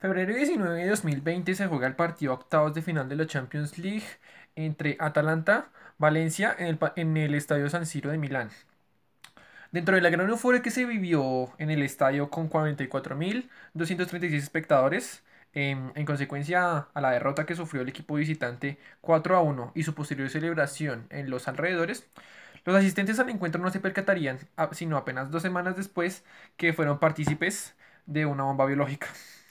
Febrero 19 de 2020 se juega el partido octavos de final de la Champions League entre Atalanta, Valencia en el, en el Estadio San Siro de Milán. Dentro de la gran euforia que se vivió en el estadio con 44.236 espectadores, en, en, consecuencia a la derrota que sufrió el equipo visitante 4 a 1 y su posterior celebración en los alrededores, los asistentes al encuentro no se percatarían sino apenas dos semanas después que fueron partícipes de una bomba biológica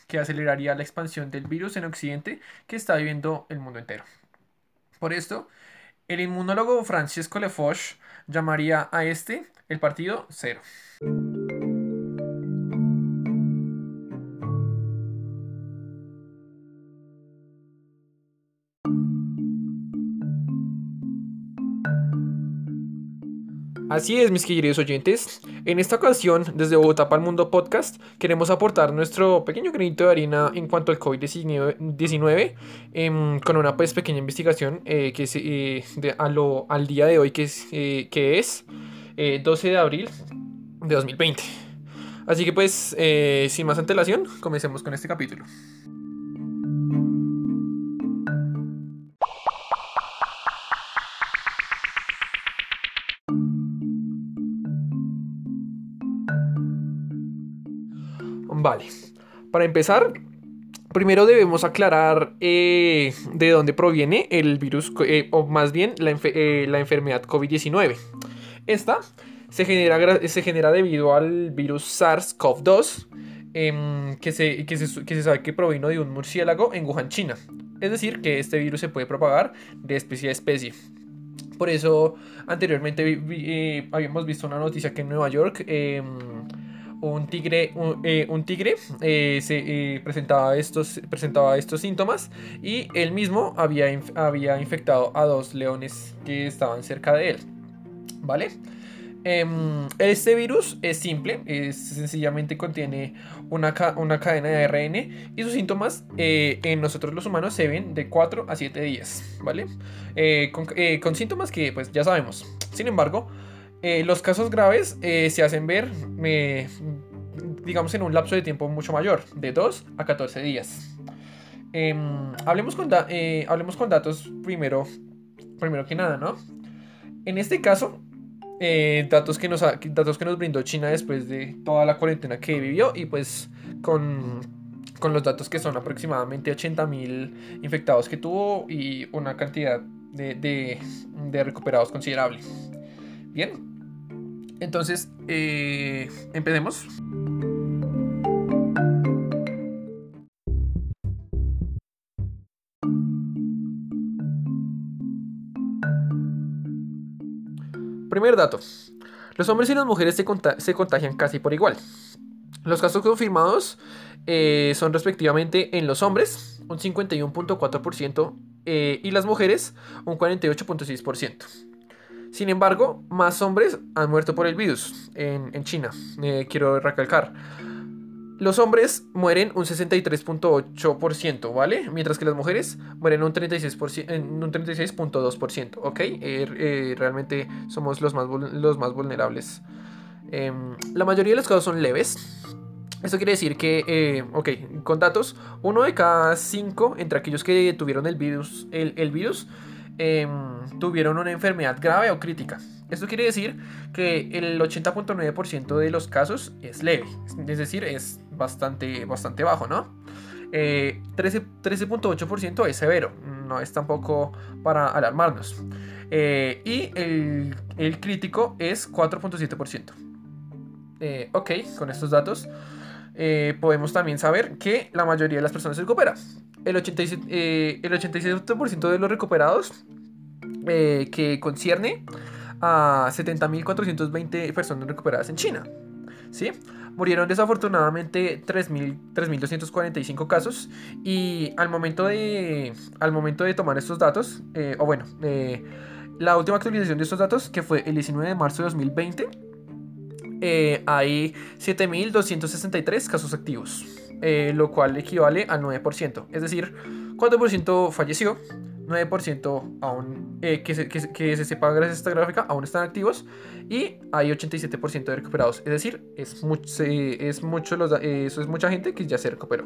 que aceleraría la expansión del virus en Occidente que está viviendo el mundo entero. Por esto, el inmunólogo Francesco Lefoch llamaría a este el partido cero. Así es, mis queridos oyentes. En esta ocasión, desde Bogotá para el Mundo Podcast, queremos aportar nuestro pequeño granito de harina en cuanto al COVID-19 em, con una pues, pequeña investigación eh, que eh, al día de hoy, que es, eh, que es 12 de abril de 2020. Así que pues, sin más antelación, comencemos con este capítulo. Vale, para empezar, primero debemos aclarar eh, de dónde proviene el virus, eh, o más bien la, eh, enfermedad COVID-19. Esta se genera, se genera debido al virus SARS-CoV-2, em, que, se, que, se, sabe que provino de un murciélago en Wuhan, China. Es decir, que este virus se puede propagar de especie a especie. Por eso, anteriormente habíamos visto una noticia que en Nueva York em, un tigre, un, eh, tigre eh, se eh, presentaba, estos, presentaba estos síntomas y él mismo había, había infectado a dos leones que estaban cerca de él. ¿Vale? Em, este virus es simple, es, sencillamente contiene una, una, cadena de ARN y sus síntomas en nosotros los humanos se ven de 4 a 7 días, ¿vale? Con, con, síntomas que pues ya sabemos. Sin embargo, eh, los casos graves eh, se hacen ver, eh, digamos, en un lapso de tiempo mucho mayor, de 2 a 14 días. Em, hablemos, con datos primero, primero que nada, ¿no? En este caso, datos, que nos, datos que brindó China después de toda la cuarentena que vivió y pues con, los datos que son aproximadamente 80.000 infectados que tuvo y una cantidad de, de, de recuperados considerable. Bien, entonces, eh, empecemos. Primer dato. Los hombres y las mujeres se, contagian casi por igual. Los casos confirmados eh, son respectivamente en los hombres un 51.4% eh, y las mujeres un 48.6%. Sin embargo, más hombres han muerto por el virus en, China. Eh, quiero recalcar. Los hombres mueren un 63.8%, ¿vale? Mientras que las mujeres mueren un 36.2%, ¿ok? Eh, eh, realmente somos los más, los más vulnerables. Em, la mayoría de los casos son leves. Esto quiere decir que, ok, con datos, uno de cada cinco entre aquellos que tuvieron el virus, el virus Em, tuvieron una enfermedad grave o crítica. Esto quiere decir que el 80.9% de los casos es leve, es decir, es bastante, bastante bajo, ¿no? 13.8% eh, es severo, no es tampoco para alarmarnos. Eh, y el, crítico es 4.7%. Eh, ok, con estos datos podemos también saber que la mayoría de las personas se recupera el 87%, eh, el 87 de los recuperados eh, que concierne a 70.420 personas recuperadas en China. ¿sí? Murieron desafortunadamente 3.245 casos y al momento de, al momento de tomar estos datos, eh, o bueno, la última actualización de estos datos, que fue el 19 de marzo de 2020, hay 7.263 casos activos. Eh, lo cual equivale al 9%. Es decir, 4% falleció, 9% aún, eh, que, se, que, se sepa gracias a esta gráfica, aún están activos y hay 87% de recuperados. Es decir, es, mucho, es mucho eso es mucha gente que ya se recuperó.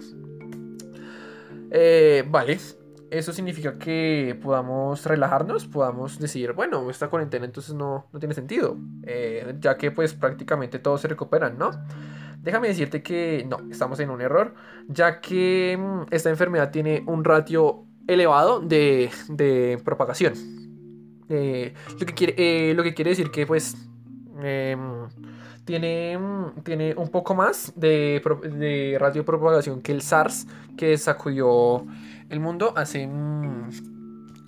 Eh, vale, eso significa que podamos relajarnos, podamos decir, bueno, esta cuarentena entonces no, no tiene sentido, ya que pues prácticamente todos se recuperan, ¿no? Déjame decirte que no, estamos en un error, ya que mm, esta enfermedad tiene un ratio elevado de, de propagación. Eh, lo, que quiere, eh, lo que quiere decir que pues em, tiene, tiene un poco más de, de radio de propagación que el SARS que sacudió el mundo hace,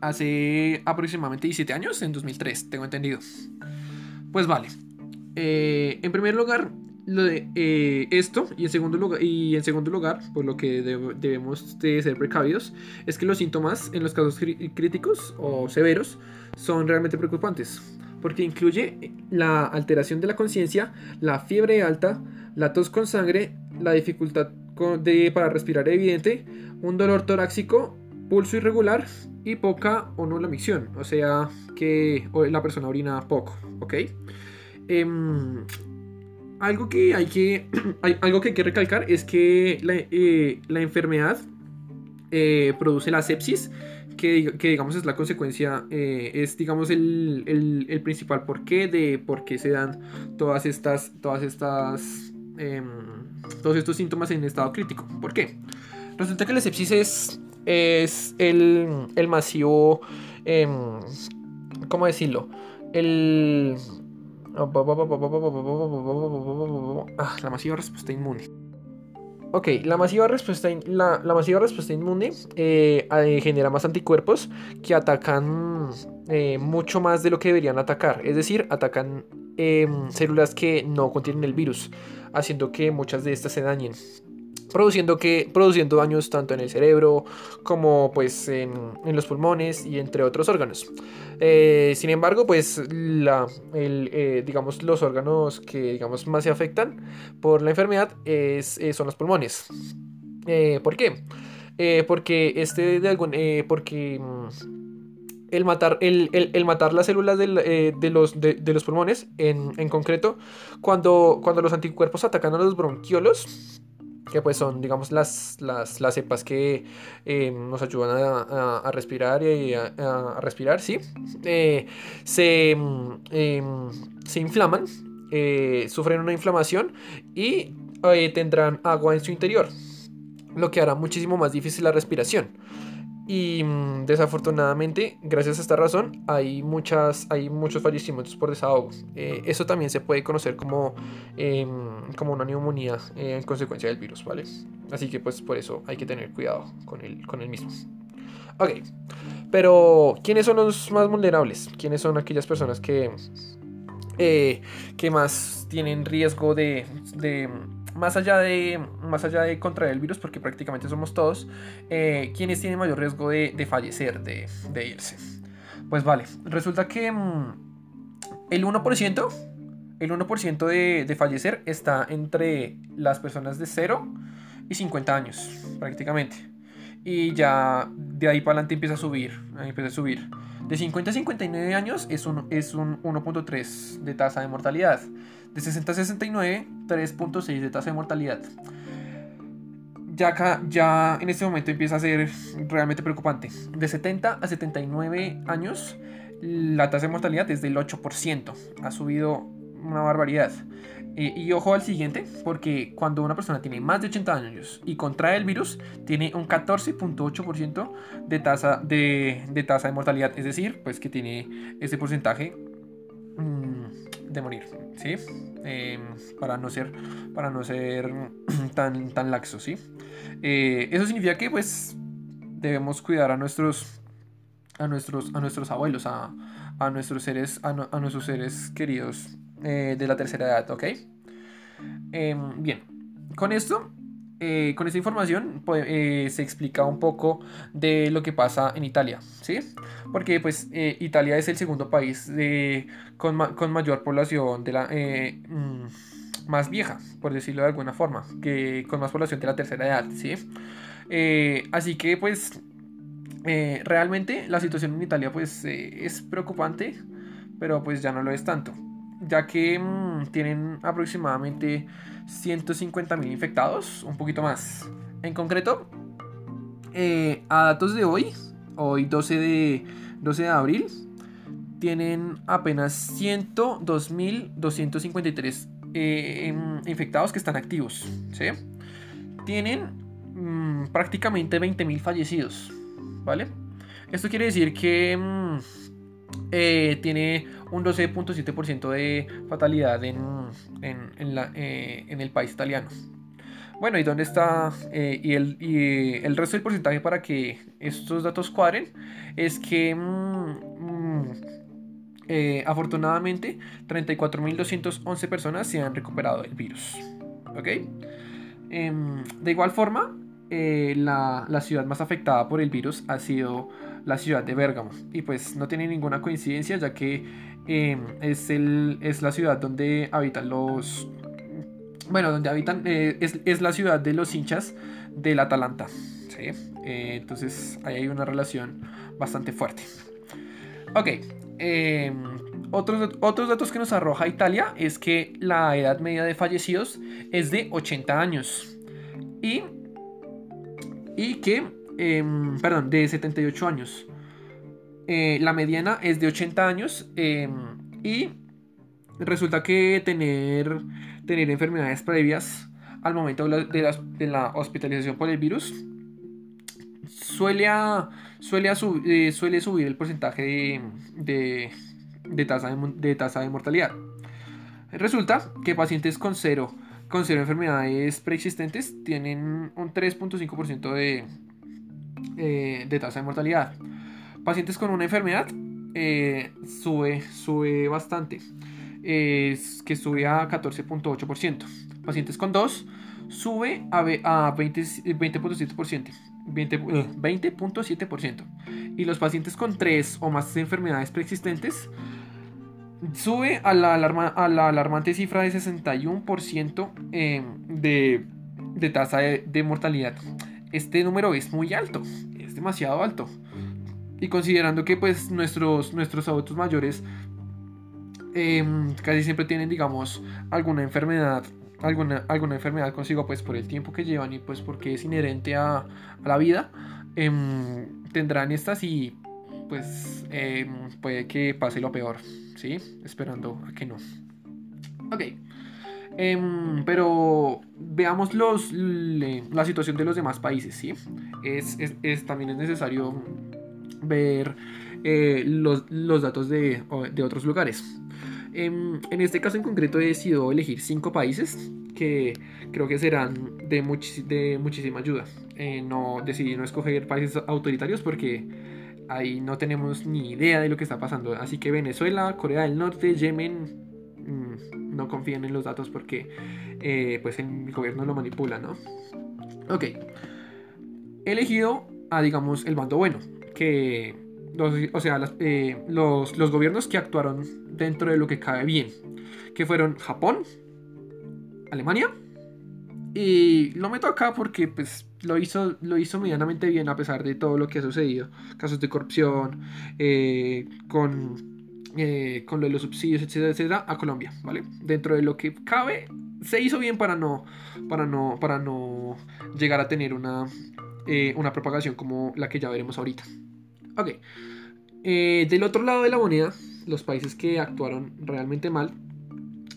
hace aproximadamente 17 años, en 2003, tengo entendido. Pues vale. Eh, en primer lugar, lo de eh, esto y en segundo lugar y en segundo lugar por lo que debemos de ser precavidos es que los síntomas en los casos críticos o severos son realmente preocupantes porque incluye la alteración de la conciencia la fiebre alta la tos con sangre la dificultad de, para respirar evidente un dolor torácico pulso irregular y poca o nula micción o sea que la persona orina poco ok em, algo que hay que, algo que, hay que recalcar es que la, eh, enfermedad eh, produce la sepsis, que, digamos es la consecuencia, eh, es digamos el, el, principal porqué de por qué se dan todas estas, todas estas, em, todos estos síntomas en estado crítico. ¿Por qué? Resulta que la sepsis es, es el, el masivo, em, ¿cómo decirlo? El Ah, la masiva respuesta inmune. Ok, la masiva respuesta, la, masiva respuesta inmune eh, eh, genera más anticuerpos que atacan eh, mucho más de lo que deberían atacar. Es decir, atacan em, células que no contienen el virus, haciendo que muchas de estas se dañen produciendo, que, produciendo daños tanto en el cerebro como pues en, los pulmones y entre otros órganos. Eh, sin embargo, pues la, eh, digamos, los órganos que digamos, más se afectan por la enfermedad es, eh, son los pulmones. ¿Por qué? porque este de algún, porque mm, el matar, el, matar las células de, los, de, los pulmones, en, en, concreto, cuando, cuando los anticuerpos atacan a los bronquiolos, que pues son, digamos, las, las, las cepas que eh, nos ayudan a, respirar y a, respirar, ¿sí? Eh, se, mm, em, se, inflaman, eh, sufren una inflamación y tendrán agua en su interior, lo que hará muchísimo más difícil la respiración. Y mm, desafortunadamente, gracias a esta razón, hay, muchas, hay muchos fallecimientos por desahogo. Eh, eso también se puede conocer como, em, como una neumonía eh, en consecuencia del virus, ¿vale? Así que pues por eso hay que tener cuidado con el, con el mismo. Ok, pero ¿quiénes son los más vulnerables? ¿Quiénes son aquellas personas que, eh, que más tienen riesgo de más allá de, más allá de contraer el virus, porque prácticamente somos todos, eh, quienes tienen mayor riesgo de, fallecer, de, irse. Pues vale, resulta que mm, el 1%, el 1% de, de fallecer está entre las personas de 0 y 50 años, prácticamente. Y ya de ahí para adelante empieza a subir, empieza a subir. De 50 a 59 años es un, es un 1.3 de tasa de mortalidad. De 60 a 69, 3.6 de tasa de mortalidad. Ya, ya en este momento empieza a ser realmente preocupante. De 70 a 79 años, la tasa de mortalidad es del 8%. Ha subido una barbaridad. Eh, y ojo al siguiente, porque cuando una persona tiene más de 80 años y contrae el virus, tiene un 14.8% de tasa de, de tasa de mortalidad. Es decir, pues que tiene ese porcentaje mm, de morir, ¿sí? Em, para no ser, para no ser tan, tan laxo, ¿sí? Eh, eso significa que pues debemos cuidar a nuestros, a nuestros, a nuestros abuelos, a, a nuestros seres, a, a nuestros seres queridos eh, de la tercera edad, ¿ok? Em, bien, con esto, eh, con esta información pues, eh, se explica un poco de lo que pasa en Italia, ¿sí? Porque pues Italia es el segundo país con, con, mayor población de la... Mm, más vieja, por decirlo de alguna forma, que con más población de la tercera edad, ¿sí? así que pues realmente la situación en Italia pues es preocupante, pero pues ya no lo es tanto ya que mm, tienen aproximadamente 150.000 infectados, un poquito más. En concreto, eh, a datos de hoy, hoy 12 de, 12 de abril, tienen apenas 102.253 eh, em, infectados que están activos. ¿sí? Tienen mm, prácticamente 20.000 fallecidos. ¿Vale? Esto quiere decir que mm, eh, tiene un 12.7% de fatalidad en, eh, en, el país italiano. Bueno, ¿y dónde está? Eh, y, el, el, resto del porcentaje para que estos datos cuadren es que mm, mm, afortunadamente 34.211 personas se han recuperado del virus. ¿Ok? Em, de igual forma, la, la ciudad más afectada por el virus ha sido la ciudad de Bérgamo. Y pues no tiene ninguna coincidencia ya que em, es, el, es la ciudad donde habitan los... Bueno, donde habitan... Eh, es, la ciudad de los hinchas del Atalanta. ¿sí? Eh, entonces ahí hay una relación bastante fuerte. Ok. Em, otros, otros datos que nos arroja Italia es que la edad media de fallecidos es de 80 años. Y, y que Em, perdón, de 78 años. Eh, la mediana es de 80 años em, y resulta que tener, tener enfermedades previas al momento de la, hospitalización por el virus suele, eh, suele subir el porcentaje de, de, tasa de, tasa de mortalidad. Resulta que pacientes con cero, con cero enfermedades preexistentes tienen un 3.5% de, eh, de tasa de mortalidad. Pacientes con una enfermedad eh, sube, sube bastante, que sube a 14.8%. Pacientes con dos sube a, a 20.7%. 20.7% y los pacientes con tres o más enfermedades preexistentes sube a la, alarma, a la alarmante cifra de 61% eh, de, de, tasa de mortalidad este número es muy alto, es demasiado alto. Y considerando que pues nuestros, nuestros adultos mayores em, casi siempre tienen, digamos, alguna enfermedad, alguna, alguna enfermedad consigo, pues por el tiempo que llevan y pues porque es inherente a, la vida, em, tendrán estas y pues em, puede que pase lo peor, ¿sí? Esperando a que no. Ok. Em, pero veamos los, la situación de los demás países, ¿sí? Es, también es necesario ver eh, los, datos de, otros lugares. Em, en este caso en concreto he decidido elegir cinco países que creo que serán de, de muchísima ayuda. Eh, no decidí no escoger países autoritarios porque ahí no tenemos ni idea de lo que está pasando. Así que Venezuela, Corea del Norte, Yemen, Mm, no confíen en los datos porque eh, pues el gobierno lo manipula, ¿no? Ok. He elegido a, digamos, el bando bueno, que, o sea, eh, los, los gobiernos que actuaron dentro de lo que cabe bien, que fueron Japón, Alemania, y lo meto acá porque pues lo hizo, lo hizo medianamente bien a pesar de todo lo que ha sucedido. Casos de corrupción, eh, con eh, con lo de los subsidios, etcétera, etcétera, a Colombia, ¿vale? Dentro de lo que cabe, se hizo bien para no, para no, para no llegar a tener una, eh, una propagación como la que ya veremos ahorita. Ok. Eh, del otro lado de la moneda, los países que actuaron realmente mal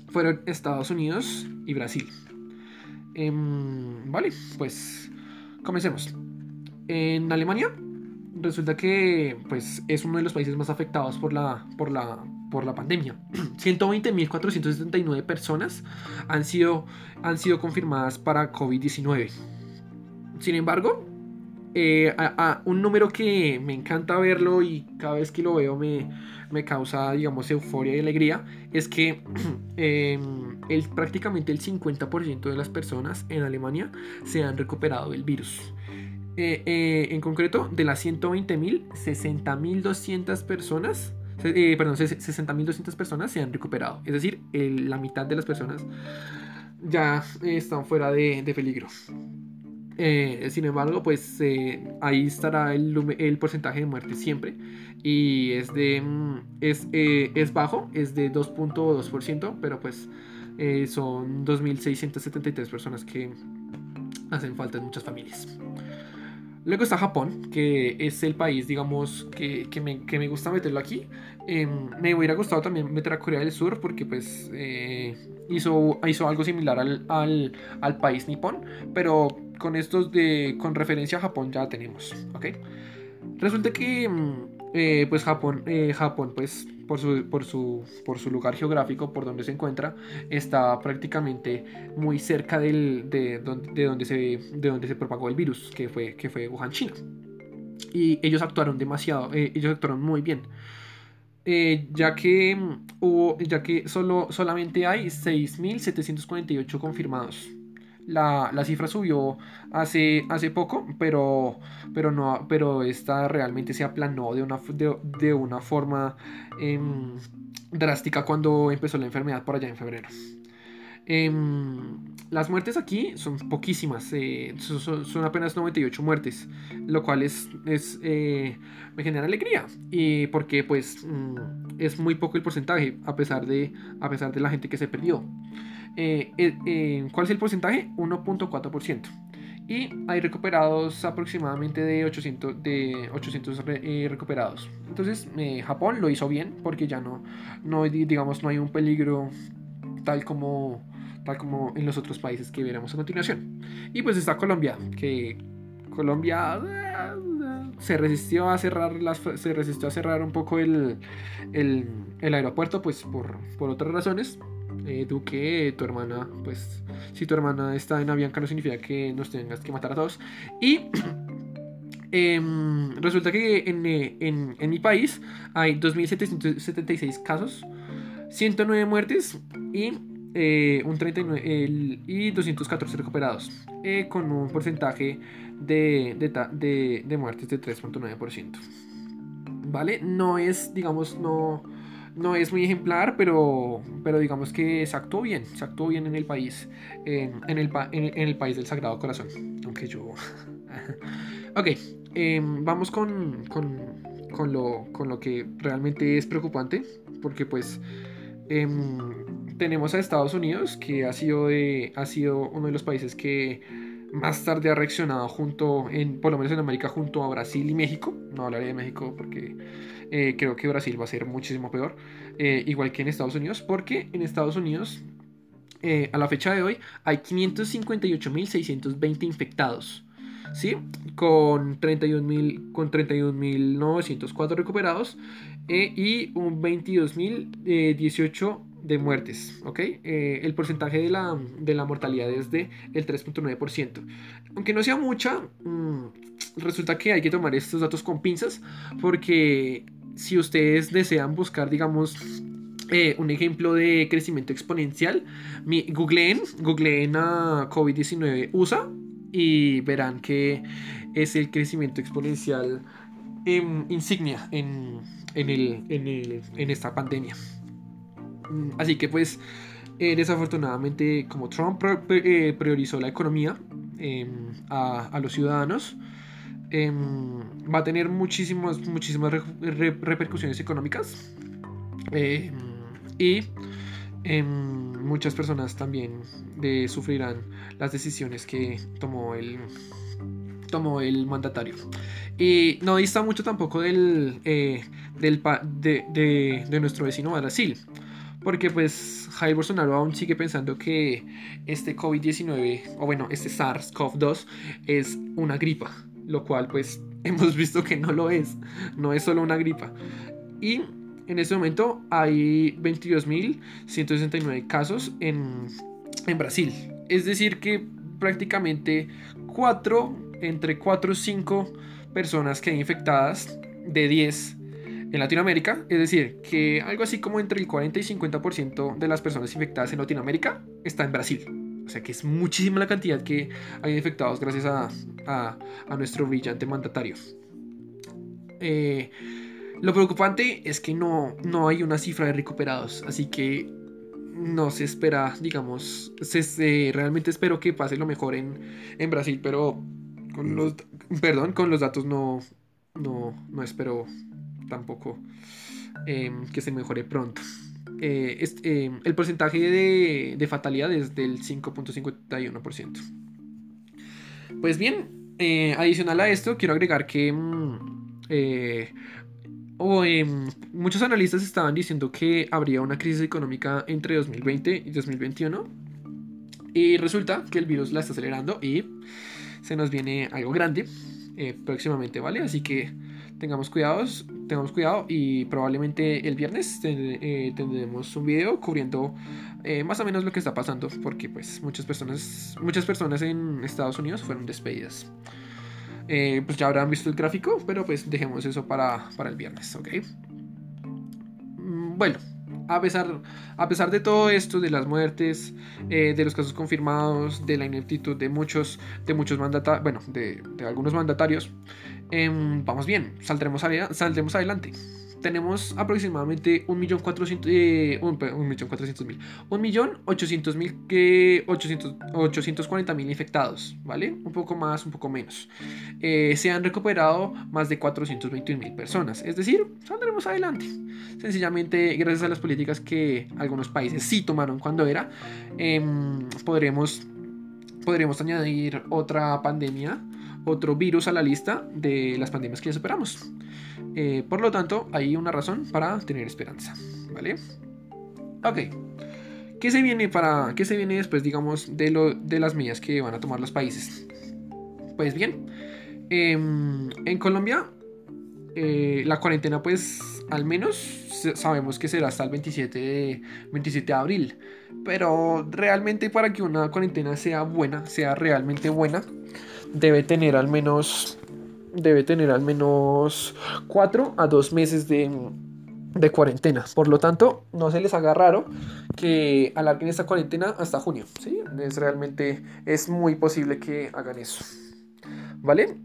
fueron Estados Unidos y Brasil. Em, vale, pues comencemos. En Alemania resulta que pues, es uno de los países más afectados por la, por la, por la pandemia. 120.479 personas han sido, han sido confirmadas para COVID-19. Sin embargo, eh, un número que me encanta verlo y cada vez que lo veo me, me causa, digamos, euforia y alegría, es que em, el, prácticamente el 50% de las personas en Alemania se han recuperado del virus. Eh, eh, en concreto, de las 120.000, 60.200 personas, eh, perdón, 60.200 personas se han recuperado. Es decir, la mitad de las personas ya están fuera de, peligro. sin embargo, pues ahí estará el, porcentaje de muerte siempre. Y es de. Mm, es, es bajo, es de 2.2%, pero pues son 2.673 personas que hacen falta en muchas familias. Luego está Japón, que es el país, digamos, que, que, me, que me, gusta meterlo aquí. Eh, me hubiera gustado también meter a Corea del Sur porque pues eh, hizo, hizo algo similar al, al, al, país nipón, pero con estos de con referencia a Japón ya tenemos, ¿ok? Resulta que eh, pues Japón, eh, Japón pues por su, por, su, por su lugar geográfico, por donde se encuentra, está prácticamente muy cerca del, de, donde, de, donde se, de donde se propagó el virus, que fue, que fue Wuhan, China. Y ellos actuaron demasiado, eh, ellos actuaron muy bien. Eh, ya que hubo, ya que solo, solamente hay 6.748 confirmados la, la, cifra subió hace, hace poco, pero, pero, no, pero esta realmente se aplanó de una, de, de una forma eh, drástica cuando empezó la enfermedad por allá en febrero. Eh, las muertes aquí son poquísimas, eh, son, son, apenas 98 muertes, lo cual es, es eh, me genera alegría y porque pues mm, es muy poco el porcentaje a pesar de, a pesar de la gente que se perdió. Eh, eh, ¿Cuál es el porcentaje? 1.4%. Y hay recuperados aproximadamente de 800, de 800 re, eh, recuperados. Entonces Japón lo hizo bien porque ya no, no, digamos, no hay un peligro tal como, tal como en los otros países que veremos a continuación. Y pues está Colombia, que Colombia se resistió a cerrar las, se resistió a cerrar un poco el, el, el aeropuerto pues por, por otras razones eh, Duque, tu hermana, pues si tu hermana está en Avianca no significa que nos tengas que matar a todos. Y eh, resulta que en, en, en, mi país hay 2.776 casos, 109 muertes y, eh, un 39, el, y 214 recuperados, eh, con un porcentaje de, de, de, de muertes de 3.9%. ¿Vale? No es, digamos, no no es muy ejemplar, pero, pero digamos que se actuó bien, se actuó bien en el país, en, el, país del Sagrado Corazón, aunque yo... ok, eh, vamos con, con, con, lo, con lo que realmente es preocupante, porque pues eh, tenemos a Estados Unidos, que ha sido, de, ha sido uno de los países que más tarde ha reaccionado junto, en, por lo menos en América, junto a Brasil y México. No hablaré de México porque eh, creo que Brasil va a ser muchísimo peor, eh, igual que en Estados Unidos, porque en Estados Unidos, eh, a la fecha de hoy, hay 558.620 infectados. ¿Sí? Con 31.904 con 31, recuperados y un 22.018 de muertes, ¿ok? El porcentaje de la, de la, mortalidad es de el 3.9%. Aunque no sea mucha, mmm, resulta que hay que tomar estos datos con pinzas porque si ustedes desean buscar, digamos, eh, un ejemplo de crecimiento exponencial, mi, googleen, googleen a COVID-19 USA y verán que es el crecimiento exponencial eh, insignia en, en, el, en, en, esta pandemia. Mm, así que pues, eh, desafortunadamente, como Trump eh, priorizó la economía em, a, a los ciudadanos, eh, va a tener muchísimas, muchísimas re, re, repercusiones económicas eh, y eh, muchas personas también de, sufrirán las decisiones que tomó el, tomó el mandatario. Y no dista mucho tampoco del, eh, del de, de, de, nuestro vecino Brasil. Porque pues Jair Bolsonaro aún sigue pensando que este COVID-19, o bueno, este SARS-CoV-2 es una gripa lo cual pues hemos visto que no lo es, no es solo una gripa. Y en este momento hay 22.169 casos en, en, Brasil. Es decir que prácticamente 4, entre 4 o 5 personas que hay infectadas de 10 en Latinoamérica. Es decir, que algo así como entre el 40 y 50% de las personas infectadas en Latinoamérica está en Brasil. O sea que es muchísima la cantidad que hay infectados gracias a, a, a nuestro brillante mandatario. Eh, lo preocupante es que no, no hay una cifra de recuperados, así que no se espera, digamos, se, se, realmente espero que pase lo mejor en, en Brasil, pero con los, perdón, con los datos no, no, no espero tampoco eh, que se mejore pronto eh, eh, el porcentaje de, de, fatalidad es del 5.51%. Pues bien, Eh, adicional a esto, quiero agregar que mm, eh, muchos analistas estaban diciendo que habría una crisis económica entre 2020 y 2021. Y resulta que el virus la está acelerando y se nos viene algo grande próximamente, ¿vale? Así que tengamos cuidados, tengamos cuidado y probablemente el viernes eh, tendremos un video cubriendo eh, más o menos lo que está pasando porque pues muchas personas, muchas personas en Estados Unidos fueron despedidas. pues ya habrán visto el gráfico, pero pues dejemos eso para, para el viernes, ¿ok? Mm, bueno, a pesar, a pesar de todo esto, de las muertes, eh, de los casos confirmados, de la ineptitud de muchos, de muchos mandatarios, bueno, de, algunos mandatarios, em, vamos bien, saldremos, saldremos adelante tenemos aproximadamente 1.400.000, eh, 1.400.000, 1.800.000 840.000 infectados, ¿vale? Un poco más, un poco menos. Eh, se han recuperado más de 421.000 personas, es decir, saldremos adelante. Sencillamente, gracias a las políticas que algunos países sí tomaron cuando era, em, podremos, podremos añadir otra pandemia otro virus a la lista de las pandemias que ya superamos. Eh, por lo tanto, hay una razón para tener esperanza. ¿Vale? Ok. ¿Qué se viene para. ¿Qué se viene después, digamos, de, lo, de las medidas que van a tomar los países? Pues bien. Em, en Colombia. Eh, la cuarentena, pues. Al menos sabemos que será hasta el 27 de, 27 de abril. Pero realmente para que una cuarentena sea buena, sea realmente buena, debe tener al menos debe tener al menos 4 a 2 meses de, de, cuarentena. Por lo tanto, no se les haga raro que alarguen esta cuarentena hasta junio. ¿sí? Es realmente es muy posible que hagan eso. ¿Vale?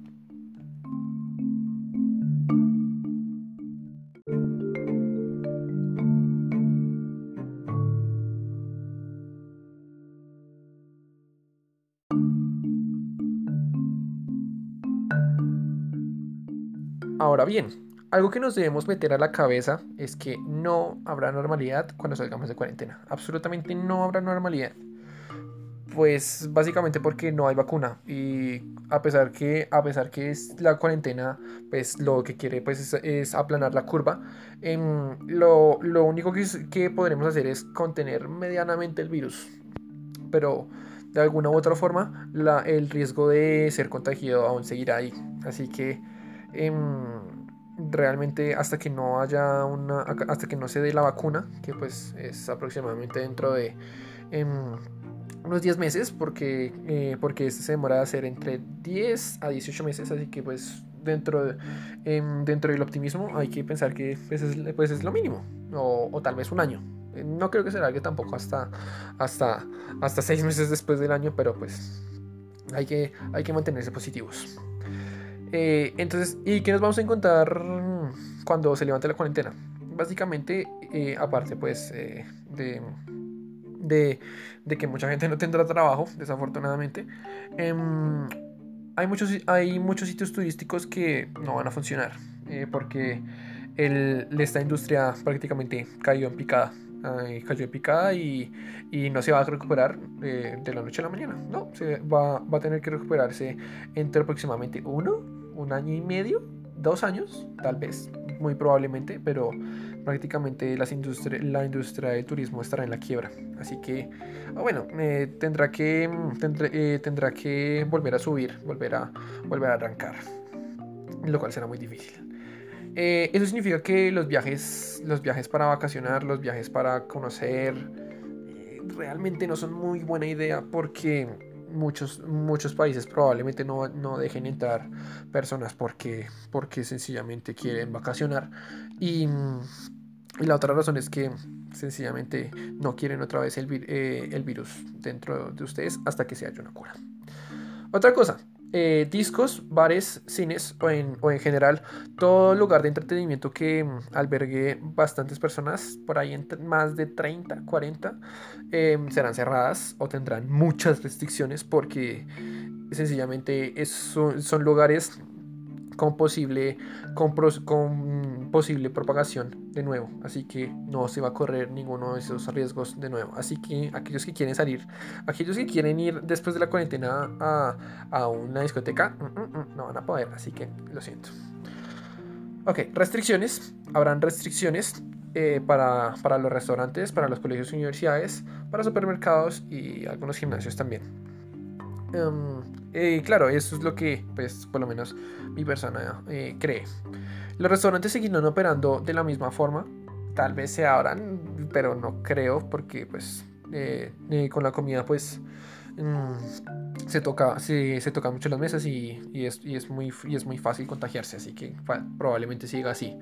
Ahora bien, algo que nos debemos meter a la cabeza es que no habrá normalidad cuando salgamos de cuarentena. Absolutamente no habrá normalidad. Pues básicamente porque no hay vacuna y a pesar que a pesar que es la cuarentena pues lo que quiere pues es, aplanar la curva em, lo, único que, que podremos hacer es contener medianamente el virus pero de alguna u otra forma el riesgo de ser contagiado aún seguirá ahí así que Em, realmente hasta que no haya una hasta que no se dé la vacuna que pues es aproximadamente dentro de em, unos 10 meses porque eh, porque se demora a ser entre 10 a 18 meses así que pues dentro de, em, dentro del optimismo hay que pensar que pues es, pues es lo mínimo o, tal vez un año. No creo que se largue tampoco hasta hasta hasta 6 meses después del año pero pues hay que hay que mantenerse positivos eh, entonces, ¿y qué nos vamos a encontrar cuando se levante la cuarentena? Básicamente, eh, aparte pues eh, de, de, que mucha gente no tendrá trabajo, desafortunadamente, em, hay, muchos, hay muchos sitios turísticos que no van a funcionar porque el, esta industria prácticamente cayó en picada. cayó en picada y, y, no se va a recuperar de la noche a la mañana. No, se va, va a tener que recuperarse entre aproximadamente uno un año y medio, dos años, tal vez, muy probablemente, pero prácticamente la industria del turismo estará en la quiebra. Así que, ah, bueno, eh, tendrá, que, eh, tendrá que volver a subir, volver a, volver a arrancar, lo cual será muy difícil. Eh, eso significa que los viajes, los viajes para vacacionar, los viajes para conocer, realmente no son muy buena idea porque muchos, muchos países probablemente no, no, dejen entrar personas porque, porque sencillamente quieren vacacionar. Y, y, la otra razón es que sencillamente no quieren otra vez el, eh, el virus dentro de ustedes hasta que se haya una cura. Otra cosa, eh, discos, bares, cines o en, o en, general todo lugar de entretenimiento que mm, albergue bastantes personas, por ahí entre más de 30, 40, em, serán cerradas o tendrán muchas restricciones porque sencillamente son, lugares con posible, con, con, posible propagación de nuevo. Así que no se va a correr ninguno de esos riesgos de nuevo. Así que aquellos que quieren salir, aquellos que quieren ir después de la cuarentena a, a una discoteca, mm, mm, mm, no van a poder. Así que lo siento. Ok, restricciones. Habrán restricciones eh, para, para, los restaurantes, para los colegios y universidades, para supermercados y algunos gimnasios también. Um, claro, eso es lo que, pues, por lo menos mi persona eh, cree. Los restaurantes seguirán operando de la misma forma. Tal vez se abran, pero no creo, porque, pues, eh, con la comida, pues, mm, se toca, se, toca mucho las mesas y, es, muy, es muy fácil contagiarse, así que probablemente siga así.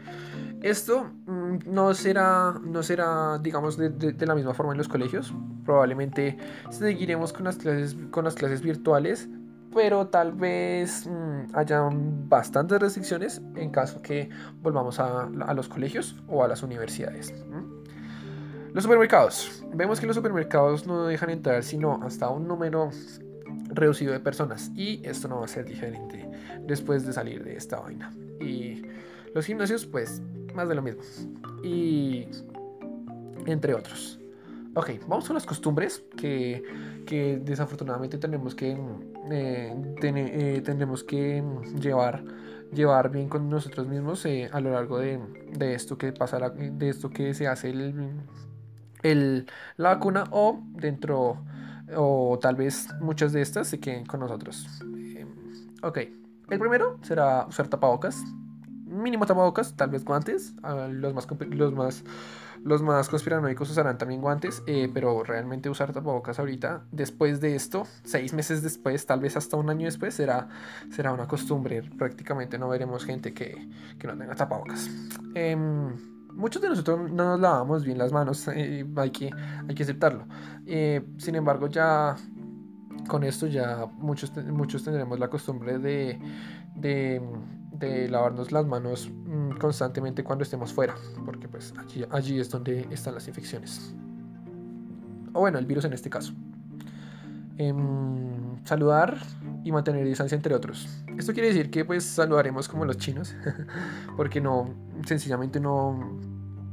Esto mm, no será, no será digamos, de, la misma forma en los colegios. Probablemente seguiremos con las clases, con las clases virtuales, pero tal vez mmm, haya bastantes restricciones en caso que volvamos a, a los colegios o a las universidades. Los supermercados. Vemos que los supermercados no dejan entrar sino hasta un número reducido de personas y esto no va a ser diferente después de salir de esta vaina. Y los gimnasios, pues, más de lo mismo. Y entre otros. Ok, vamos a las costumbres que, que desafortunadamente tenemos que, eh, eh, tenemos que llevar, llevar bien con nosotros mismos eh, a lo largo de, de, esto que pasa, de esto que se hace el, el, la vacuna o dentro, o tal vez muchas de estas se queden con nosotros. ok, el primero será usar tapabocas mínimo tapabocas, tal vez guantes. Ah, los, más, los, más, los más conspiranoicos usarán también guantes, eh, pero realmente usar tapabocas ahorita, después de esto, seis meses después, tal vez hasta un año después, será, será una costumbre. Prácticamente no veremos gente que, que no tenga tapabocas. Em, muchos de nosotros no nos lavamos bien las manos, eh, hay, que, hay que aceptarlo. Eh, sin embargo, ya con esto ya muchos, muchos tendremos la costumbre de, de de lavarnos las manos mm, constantemente cuando estemos fuera, porque pues allí, allí es donde están las infecciones. O bueno, el virus en este caso. Em, saludar y mantener distancia entre otros. Esto quiere decir que pues saludaremos como los chinos, porque no, sencillamente no,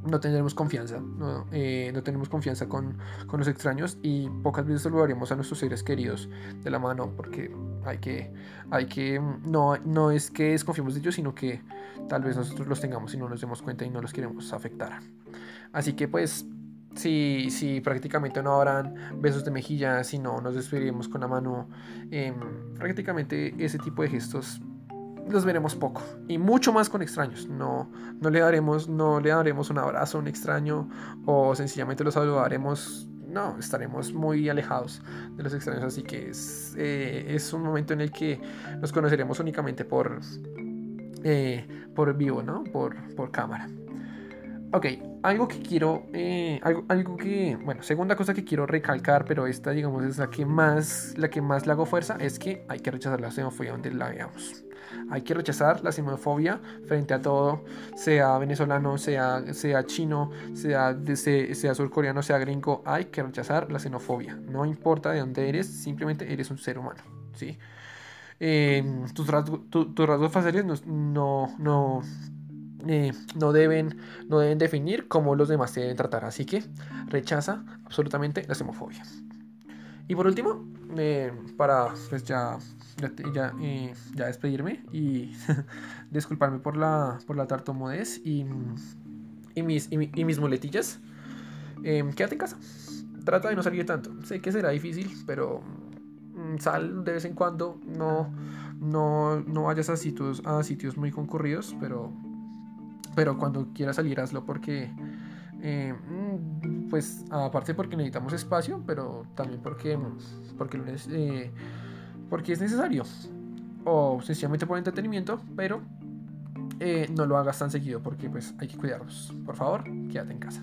no tendremos confianza, no, eh, no tenemos confianza con, con, los extraños y pocas veces saludaremos a nuestros seres queridos de la mano porque hay que, hay que, no, no es que desconfiemos de ellos, sino que tal vez nosotros los tengamos y no nos demos cuenta y no los queremos afectar. Así que pues si, si prácticamente no habrán besos de mejilla, si no nos despediremos con la mano, eh, prácticamente ese tipo de gestos los veremos poco y mucho más con extraños. No, no, le daremos, no le daremos un abrazo a un extraño o sencillamente los saludaremos. No, estaremos muy alejados de los extraños, así que es, eh, un momento en el que nos conoceremos únicamente por, eh, por vivo, ¿no? Por, por cámara. Ok, algo que quiero, eh, algo, algo, que, bueno, segunda cosa que quiero recalcar, pero esta, digamos, es la que más, la que más le hago fuerza, es que hay que rechazar la xenofobia donde la veamos. Hay que rechazar la xenofobia frente a todo, sea venezolano, sea, sea chino, sea, sea, surcoreano, sea gringo. Hay que rechazar la xenofobia. No importa de dónde eres, simplemente eres un ser humano. ¿sí? Eh, tus, rasgos, faciales no, no, eh, no, deben, no deben definir cómo los demás se deben tratar. Así que rechaza absolutamente la xenofobia. Y por último, eh, para pues ya ya, ya despedirme y disculparme por la, por la tartamudez y, y, mis, y, mis muletillas. Em, quédate en casa. Trata de no salir tanto. Sé que será difícil, pero mm, sal de vez en cuando. No, no, no vayas a sitios, a sitios muy concurridos, pero, pero cuando quieras salir hazlo porque... Eh, mm, pues aparte porque necesitamos espacio, pero también porque, porque eh, porque es necesario. O sencillamente por entretenimiento, pero eh, no lo hagas tan seguido porque pues hay que cuidarnos. Por favor, quédate en casa.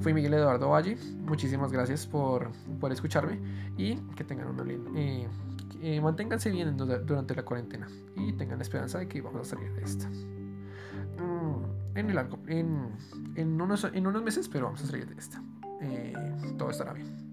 Fui Miguel Eduardo Valle, muchísimas gracias por, por escucharme y que tengan una linda... Eh, eh, manténganse bien durante la cuarentena y tengan la esperanza de que vamos a salir de esta. En, el en, en, unos, en unos meses, pero vamos a salir de esta. todo estará bien.